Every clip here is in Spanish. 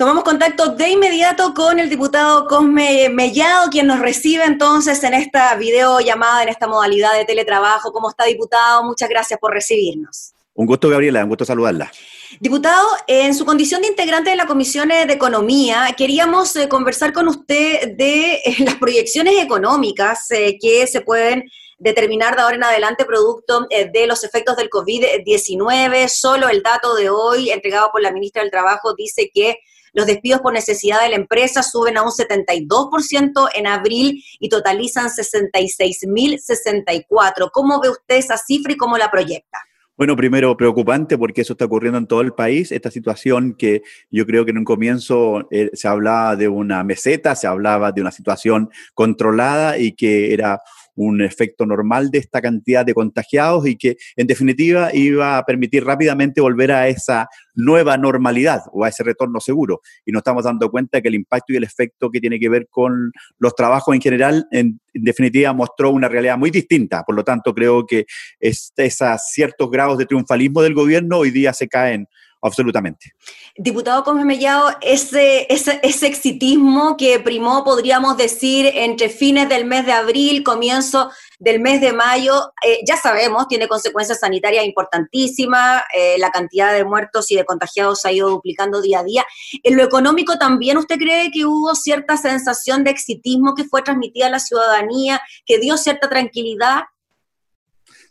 Tomamos contacto de inmediato con el diputado Cosme Mellado, quien nos recibe entonces en esta videollamada, en esta modalidad de teletrabajo. ¿Cómo está, diputado? Muchas gracias por recibirnos. Un gusto, Gabriela, un gusto saludarla. Diputado, en su condición de integrante de la Comisión de Economía, queríamos eh, conversar con usted de eh, las proyecciones económicas eh, que se pueden determinar de ahora en adelante producto de los efectos del COVID-19. Solo el dato de hoy entregado por la ministra del Trabajo dice que los despidos por necesidad de la empresa suben a un 72% en abril y totalizan 66.064. ¿Cómo ve usted esa cifra y cómo la proyecta? Bueno, primero preocupante porque eso está ocurriendo en todo el país, esta situación que yo creo que en un comienzo eh, se hablaba de una meseta, se hablaba de una situación controlada y que era un efecto normal de esta cantidad de contagiados y que en definitiva iba a permitir rápidamente volver a esa nueva normalidad o a ese retorno seguro. Y nos estamos dando cuenta que el impacto y el efecto que tiene que ver con los trabajos en general, en, definitiva, mostró una realidad muy distinta. Por lo tanto, creo que es, esos ciertos grados de triunfalismo del gobierno hoy día se caen absolutamente. Diputado Gómez Mellado, ese, ese, exitismo que primó, podríamos decir, entre fines del mes de abril, comienzo del mes de mayo, eh, ya sabemos, tiene consecuencias sanitarias importantísimas, eh, la cantidad de muertos y de contagiados ha ido duplicando día a día. En lo económico también, ¿usted cree que hubo cierta sensación de exitismo que fue transmitida a la ciudadanía, que dio cierta tranquilidad?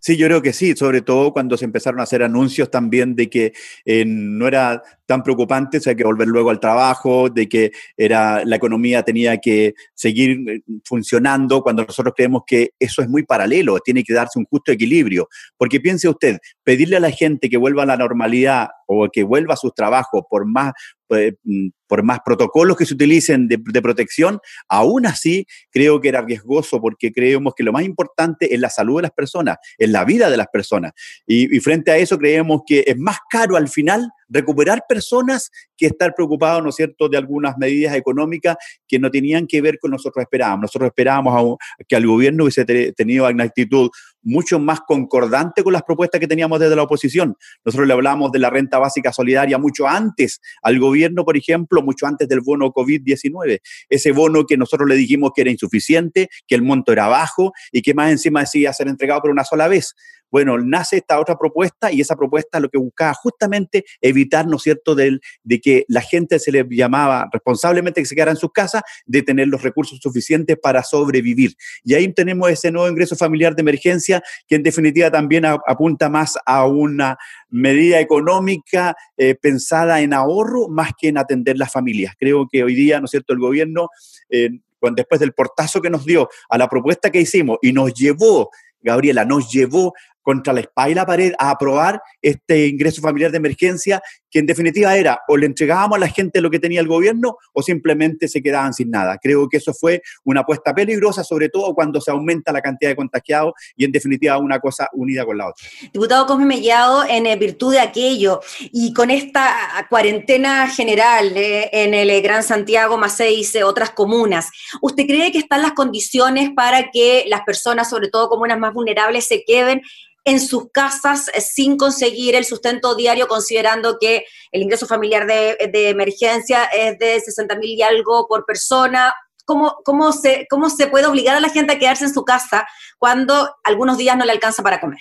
Sí, yo creo que sí, sobre todo cuando se empezaron a hacer anuncios también de que eh, no era tan preocupante, o sea, que volver luego al trabajo, de que era, la economía tenía que seguir eh, funcionando, cuando nosotros creemos que eso es muy paralelo, tiene que darse un justo equilibrio. Porque piense usted, pedirle a la gente que vuelva a la normalidad o que vuelva a sus trabajos por más, pues, mm, por más protocolos que se utilicen de, protección, aún así creo que era riesgoso porque creemos que lo más importante es la salud de las personas, es la vida de las personas. Y frente a eso creemos que es más caro al final recuperar personas que estar preocupados, ¿no es cierto?, de algunas medidas económicas que no tenían que ver con nosotros esperábamos. Nosotros esperábamos que al gobierno hubiese tenido una actitud mucho más concordante con las propuestas que teníamos desde la oposición. Nosotros le hablamos de la renta básica solidaria mucho antes al gobierno, por ejemplo, mucho antes del bono COVID-19. Ese bono que nosotros le dijimos que era insuficiente, que el monto era bajo y que más encima decía ser entregado por una sola vez. Bueno, nace esta otra propuesta y esa propuesta lo que buscaba justamente evitar, ¿no es cierto?, de, de que la gente se le llamaba responsablemente que se quedara en sus casas, de tener los recursos suficientes para sobrevivir. Y ahí tenemos ese nuevo ingreso familiar de emergencia que en definitiva también apunta más a una medida económica eh, pensada en ahorro más que en atender las familias. Creo que hoy día, ¿no es cierto?, el gobierno... Eh, después del portazo que nos dio a la propuesta que hicimos y nos llevó Gabriela, nos llevó contra la espalda y la pared a aprobar este ingreso familiar de emergencia, que en definitiva era o le entregábamos a la gente lo que tenía el gobierno o simplemente se quedaban sin nada. Creo que eso fue una apuesta peligrosa, sobre todo cuando se aumenta la cantidad de contagiados y en definitiva una cosa unida con la otra. Diputado Cosme Mellado, en eh, virtud de aquello y con esta cuarentena general eh, en el eh, Gran Santiago, seis otras comunas, ¿usted cree que están las condiciones para que las personas, sobre todo comunas más vulnerables, se queden en sus casas eh, sin conseguir el sustento diario, considerando que el ingreso familiar de, emergencia es de 60 mil y algo por persona. ¿Cómo, cómo, se, ¿Cómo se puede obligar a la gente a quedarse en su casa cuando algunos días no le alcanza para comer?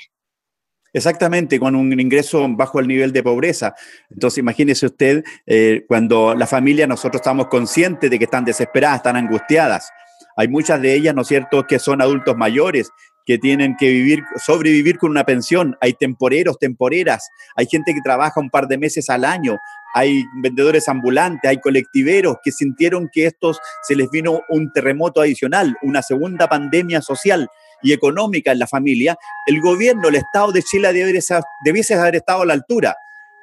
Exactamente, con un ingreso bajo el nivel de pobreza. Entonces, imagínese usted, eh, cuando la familia, nosotros estamos conscientes de que están desesperadas, están angustiadas. Hay muchas de ellas, ¿no es cierto?, que son adultos mayores que tienen que vivir, sobrevivir con una pensión, hay temporeros, temporeras, hay gente que trabaja un par de meses al año, hay vendedores ambulantes, hay colectiveros que sintieron que estos se les vino un terremoto adicional, una segunda pandemia social y económica en la familia, el gobierno, el Estado de Chile debiese haber estado a la altura.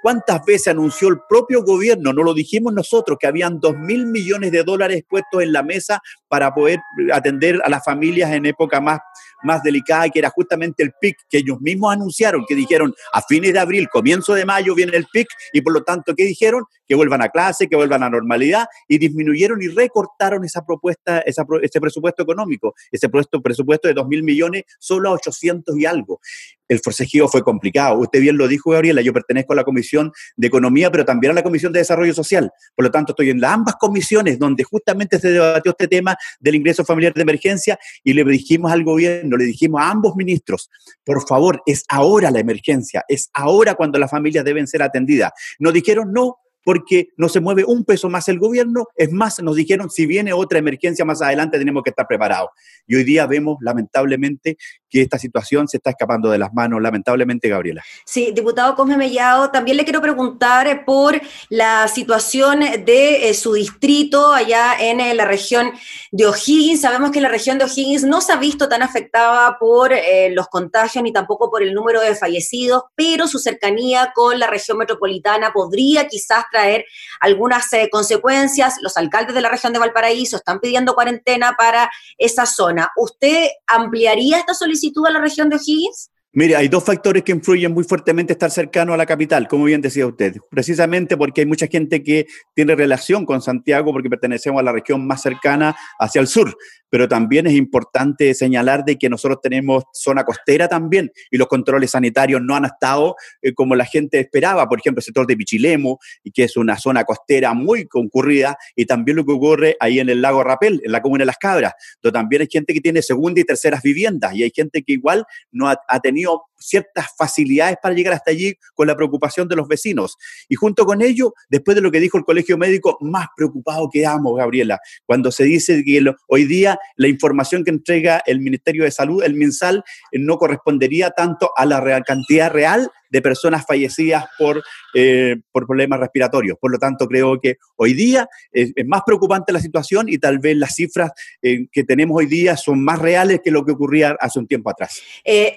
¿Cuántas veces anunció el propio gobierno, no lo dijimos nosotros, que habían dos mil millones de dólares puestos en la mesa para poder atender a las familias en época más, más delicada, que era justamente el PIC, que ellos mismos anunciaron, que dijeron a fines de abril, comienzo de mayo viene el PIC, y por lo tanto, ¿qué dijeron? Que vuelvan a clase, que vuelvan a normalidad, y disminuyeron y recortaron esa propuesta, ese presupuesto económico, ese presupuesto, de 2 mil millones solo a 800 y algo el forcejeo fue complicado. Usted bien lo dijo, Gabriela, yo pertenezco a la Comisión de Economía, pero también a la Comisión de Desarrollo Social. Por lo tanto, estoy en ambas comisiones donde justamente se debatió este tema del ingreso familiar de emergencia y le dijimos al gobierno, le dijimos a ambos ministros, por favor, es ahora la emergencia, es ahora cuando las familias deben ser atendidas. Nos dijeron, no, porque no se mueve un peso más el gobierno. Es más, nos dijeron, si viene otra emergencia más adelante, tenemos que estar preparados. Y hoy día vemos, lamentablemente, que esta situación se está escapando de las manos, lamentablemente, Gabriela. Sí, diputado Cosme Mellado, también le quiero preguntar por la situación de eh, su distrito allá en eh, la región de O'Higgins. Sabemos que la región de O'Higgins no se ha visto tan afectada por eh, los contagios ni tampoco por el número de fallecidos, pero su cercanía con la región metropolitana podría quizás traer algunas eh, consecuencias. Los alcaldes de la región de Valparaíso están pidiendo cuarentena para esa zona. ¿Usted ampliaría esta solicitud a la región de O'Higgins? Mire, hay dos factores que influyen muy fuertemente estar cercano a la capital, como bien decía usted. Precisamente porque hay mucha gente que tiene relación con Santiago porque pertenecemos a la región más cercana hacia el sur pero también es importante señalar de que nosotros tenemos zona costera también y los controles sanitarios no han estado eh, como la gente esperaba, por ejemplo, el sector de Pichilemu, que es una zona costera muy concurrida, y también lo que ocurre ahí en el lago Rapel, en la comuna de Las Cabras, donde también hay gente que tiene segunda y terceras viviendas y hay gente que igual no ha, ha tenido your ciertas facilidades para llegar hasta allí con la preocupación de los vecinos. Y junto con ello, después de lo que dijo el colegio médico, más preocupado quedamos, Gabriela, cuando se dice que hoy día la información que entrega el Ministerio de Salud, el MinSal, eh, no correspondería tanto a la real, cantidad real de personas fallecidas por, eh, por problemas respiratorios. Por lo tanto, creo que hoy día es, más preocupante la situación y tal vez las cifras eh, que tenemos hoy día son más reales que lo que ocurría hace un tiempo atrás.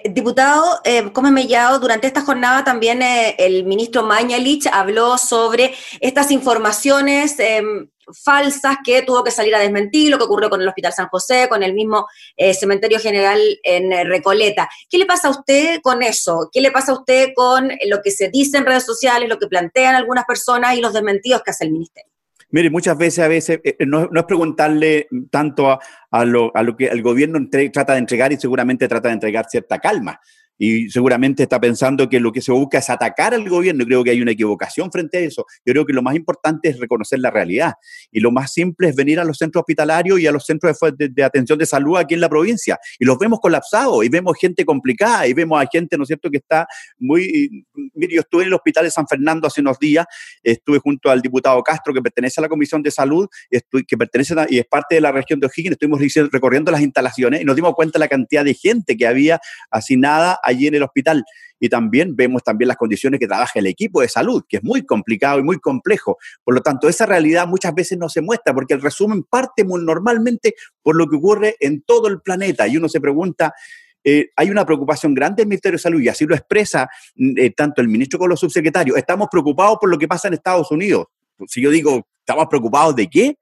diputado, eh, Come Mellado, durante esta jornada también el ministro Mañalich habló sobre estas informaciones em, falsas que tuvo que salir a desmentir, lo que ocurrió con el Hospital San José, con el mismo eh, Cementerio General en eh, Recoleta. ¿Qué le pasa a usted con eso? ¿Qué le pasa a usted con lo que se dice en redes sociales, lo que plantean algunas personas y los desmentidos que hace el Ministerio? Mire, muchas veces, a veces, eh, no, es preguntarle tanto a, lo, a, lo, que el gobierno trata de entregar y seguramente trata de entregar cierta calma y seguramente está pensando que lo que se busca es atacar al gobierno. Creo que hay una equivocación frente a eso. Yo creo que lo más importante es reconocer la realidad y lo más simple es venir a los centros hospitalarios y a los centros de, atención de salud aquí en la provincia y los vemos colapsados y vemos gente complicada y vemos a gente, ¿no es cierto?, que está muy... Mire, yo estuve en el hospital de San Fernando hace unos días, estuve junto al diputado Castro que pertenece a la Comisión de Salud, que pertenece y es parte de la región de O'Higgins, estuvimos recorriendo las instalaciones y nos dimos cuenta de la cantidad de gente que había asignada allí en el hospital. Y también vemos también las condiciones que trabaja el equipo de salud, que es muy complicado y muy complejo. Por lo tanto, esa realidad muchas veces no se muestra porque el resumen parte muy normalmente por lo que ocurre en todo el planeta. Y uno se pregunta, eh, hay una preocupación grande del Ministerio de Salud y así lo expresa mm, eh, tanto el ministro como los subsecretarios. Estamos preocupados por lo que pasa en Estados Unidos. Si yo digo, ¿estamos preocupados de qué?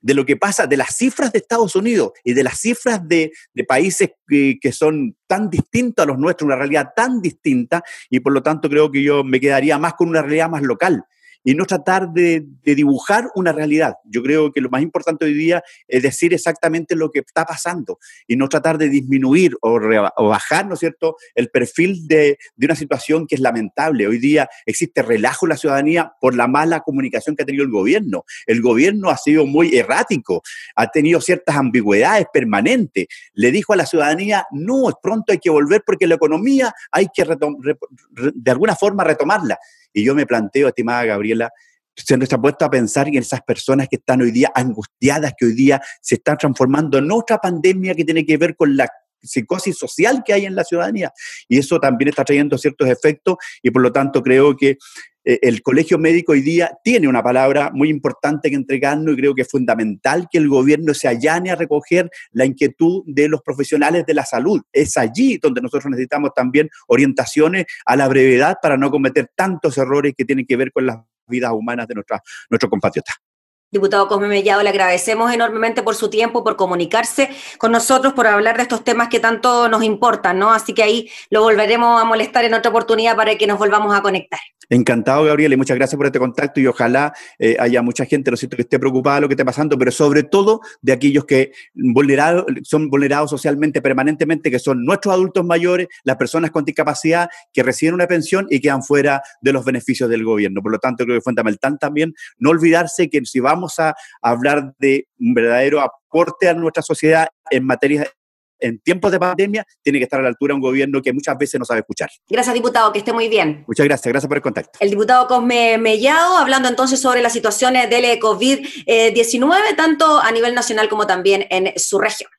De lo que pasa, de las cifras de Estados Unidos y de las cifras de, países que, que, son tan distintos a los nuestros, una realidad tan distinta, y por lo tanto creo que yo me quedaría más con una realidad más local y no tratar de, dibujar una realidad. Yo creo que lo más importante hoy día es decir exactamente lo que está pasando y no tratar de disminuir o, bajar, ¿no es cierto?, el perfil de, de, una situación que es lamentable. Hoy día existe relajo en la ciudadanía por la mala comunicación que ha tenido el gobierno. El gobierno ha sido muy errático, ha tenido ciertas ambigüedades permanentes. Le dijo a la ciudadanía, no, pronto hay que volver porque la economía hay que de alguna forma retomarla. Y yo me planteo, estimada Gabriela, se nos ha puesto a pensar en esas personas que están hoy día angustiadas, que hoy día se están transformando en otra pandemia que tiene que ver con la psicosis social que hay en la ciudadanía. Y eso también está trayendo ciertos efectos y por lo tanto creo que el colegio médico hoy día tiene una palabra muy importante que entregarnos y creo que es fundamental que el gobierno se allane a recoger la inquietud de los profesionales de la salud. Es allí donde nosotros necesitamos también orientaciones a la brevedad para no cometer tantos errores que tienen que ver con las vidas humanas de nuestros compatriotas. Diputado Cosme Mellado, le agradecemos enormemente por su tiempo, por comunicarse con nosotros, por hablar de estos temas que tanto nos importan, ¿no? Así que ahí lo volveremos a molestar en otra oportunidad para que nos volvamos a conectar. Encantado, Gabriel, y muchas gracias por este contacto y ojalá eh, haya mucha gente, lo siento, que esté preocupada de lo que esté pasando, pero sobre todo de aquellos que vulnerados, son vulnerados socialmente permanentemente, que son nuestros adultos mayores, las personas con discapacidad que reciben una pensión y quedan fuera de los beneficios del gobierno. Por lo tanto, creo que es fundamental también no olvidarse que si vamos vamos a hablar de un verdadero aporte a nuestra sociedad en materia en tiempos de pandemia, tiene que estar a la altura un gobierno que muchas veces no sabe escuchar. Gracias, diputado, que esté muy bien. Muchas gracias, gracias por el contacto. El diputado Cosme Mellado, hablando entonces sobre las situaciones del COVID-19, tanto a nivel nacional como también en su región.